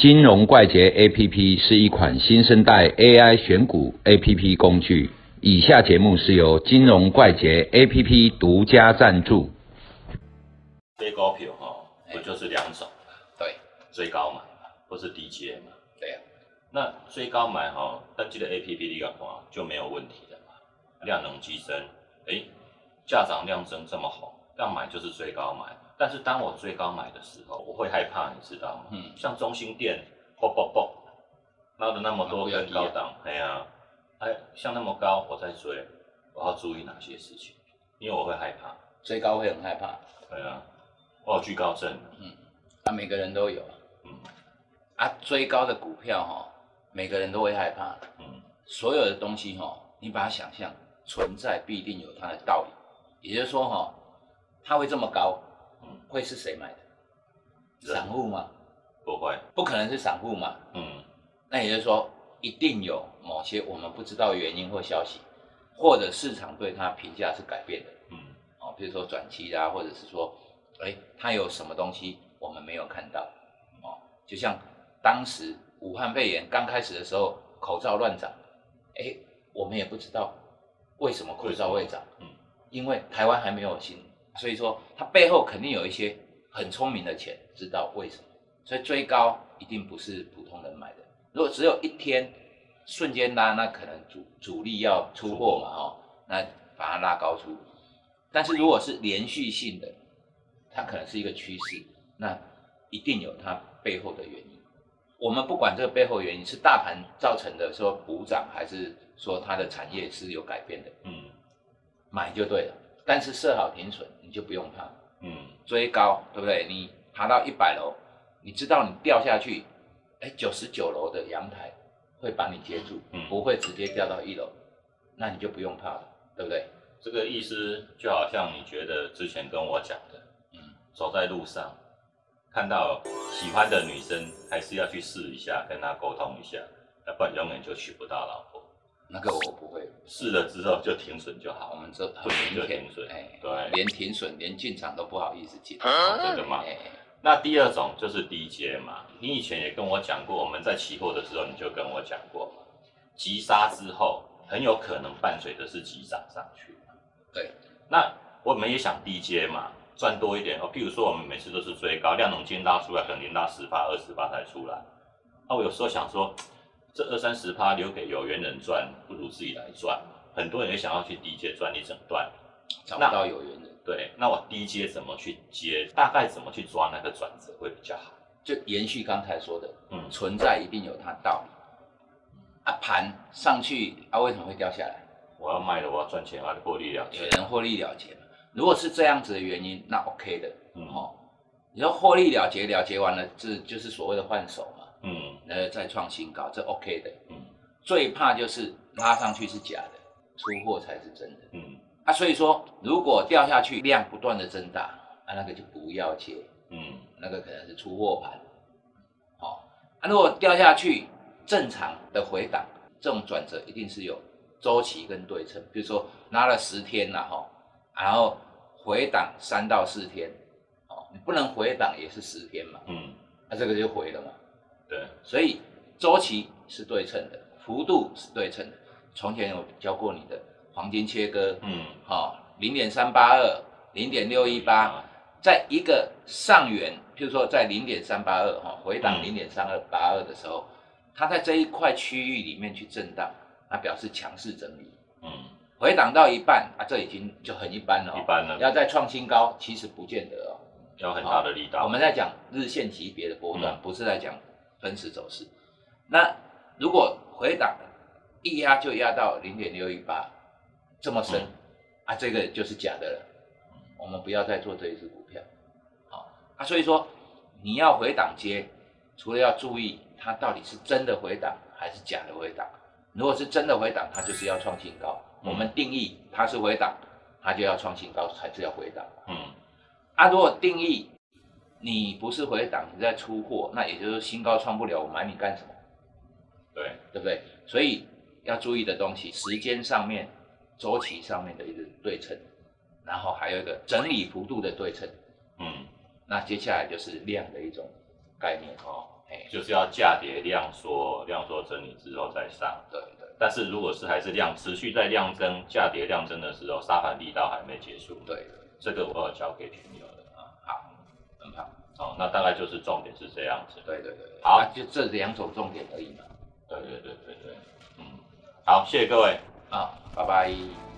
金融怪杰 APP 是一款新生代 AI 选股 APP 工具。以下节目是由金融怪杰 APP 独家赞助。追高票哈，不就是两种？对，追高买或是低阶嘛。对啊。那追高买哈，登记的 APP 的话就没有问题的嘛。量能激增，哎，价涨量增这么好，要买就是追高买。但是当我追高买的时候，我会害怕，你知道吗？嗯。像中心店，啵啵啵，拉的那么多根高档，哎呀，哎，像那么高，我在追，我要注意哪些事情？因为我会害怕，追高会很害怕。对啊，我有惧高症。嗯，啊，每个人都有。嗯，啊，追高的股票哈，每个人都会害怕。嗯，所有的东西哈，你把它想象存在，必定有它的道理。也就是说哈，它会这么高。会是谁买的？散户吗？不会，不可能是散户嘛。嗯，那也就是说，一定有某些我们不知道原因或消息，或者市场对它评价是改变的。嗯，哦，比如说转期啊，或者是说，哎，它有什么东西我们没有看到。哦，就像当时武汉肺炎刚开始的时候，口罩乱涨，哎，我们也不知道为什么口罩会涨。嗯，因为台湾还没有新。所以说，它背后肯定有一些很聪明的钱，知道为什么。所以追高一定不是普通人买的。如果只有一天瞬间拉，那可能主主力要出货嘛，哦，那把它拉高出。但是如果是连续性的，它可能是一个趋势，那一定有它背后的原因。我们不管这个背后原因是大盘造成的，说补涨，还是说它的产业是有改变的，嗯，买就对了。但是设好停损，你就不用怕。嗯，追高对不对？你爬到一百楼，你知道你掉下去，哎，九十九楼的阳台会把你接住，嗯不会直接掉到一楼，那你就不用怕了，对不对？这个意思就好像你觉得之前跟我讲的，嗯，走在路上看到喜欢的女生，还是要去试一下，跟她沟通一下，要不然永远就娶不到老婆。那个我不会试了之后就停损就好，我们这不停就停损，哎，对，连停损连进场都不好意思进，这个嘛。那第二种就是低阶嘛，你以前也跟我讲过，我们在期货的时候你就跟我讲过嘛，急杀之后很有可能伴随的是急涨上去。对，那我们也想低阶嘛，赚多一点哦。譬如说我们每次都是追高，量能金拉出来可能拉十八、二十八才出来，那我有时候想说。这二三十趴留给有缘人赚，不如自己来赚。很多人也想要去低阶赚一整段，找不到有缘人。对，那我低阶怎么去接？大概怎么去抓那个转折会比较好？就延续刚才说的，嗯，存在一定有它道理。啊，盘上去啊，为什么会掉下来？我要卖了，我要赚钱，我要获利了结。有人获利了结如果是这样子的原因，那 OK 的，嗯哦。你说获利了结，了结完了，这就是所谓的换手。嗯，呃，再创新高，这 OK 的。嗯，最怕就是拉上去是假的，出货才是真的。嗯，啊，所以说如果掉下去量不断的增大，啊，那个就不要接。嗯，那个可能是出货盘。好，啊，如果掉下去正常的回档，这种转折一定是有周期跟对称。比如说拉了十天了哈，然后回档三到四天，哦，你不能回档也是十天嘛。嗯，那这个就回了嘛。对，所以周期是对称的，幅度是对称的。从前有教过你的黄金切割，嗯，好，零点三八二，零点六一八，在一个上缘，譬如说在零点三八二，哈，回档零点三二八二的时候，它在这一块区域里面去震荡，那表示强势整理，嗯，回档到一半，啊，这已经就很一般了，一般了，要再创新高，其实不见得哦，有很大的力道。我们在讲日线级别的波段，不是在讲。分时走势，那如果回档一压就压到零点六一八这么深啊，这个就是假的了。我们不要再做这一只股票，好啊。所以说你要回档接，除了要注意它到底是真的回档还是假的回档。如果是真的回档，它就是要创新高。我们定义它是回档，它就要创新高，才是要回档。嗯，啊，如果定义。你不是回档，你在出货，那也就是新高创不了，我买你干什么？对，对不对？所以要注意的东西，时间上面、周期上面的一个对称，然后还有一个整理幅度的对称。嗯，那接下来就是量的一种概念哦。哎，就是要价跌量缩，量缩整理之后再上。对对但是如果是还是量持续在量增，价跌量增的时候，沙盘力道还没结束。对，这个我要交给群友那大概就是重点是这样子。对对对，对好啊就这两种重点而已嘛。对对对对对，嗯，好，谢谢各位。啊，拜拜。